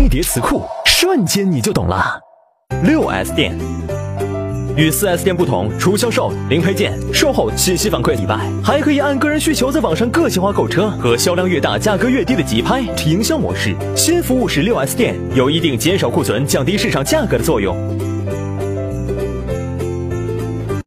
飞碟词库瞬间你就懂了。六 s 店。与四 s 店不同除销售零配件售后信息反馈以外还可以按个人需求在网上个性化购车和销量越大价格越低的急拍营销模式。新服务使六 s 店有一定减少库存降低市场价格的作用。